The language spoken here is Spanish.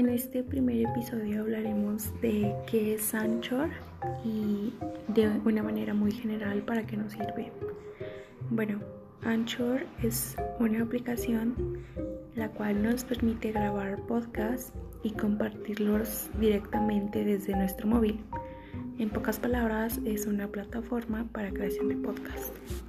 En este primer episodio hablaremos de qué es Anchor y de una manera muy general para qué nos sirve. Bueno, Anchor es una aplicación la cual nos permite grabar podcasts y compartirlos directamente desde nuestro móvil. En pocas palabras, es una plataforma para creación de podcasts.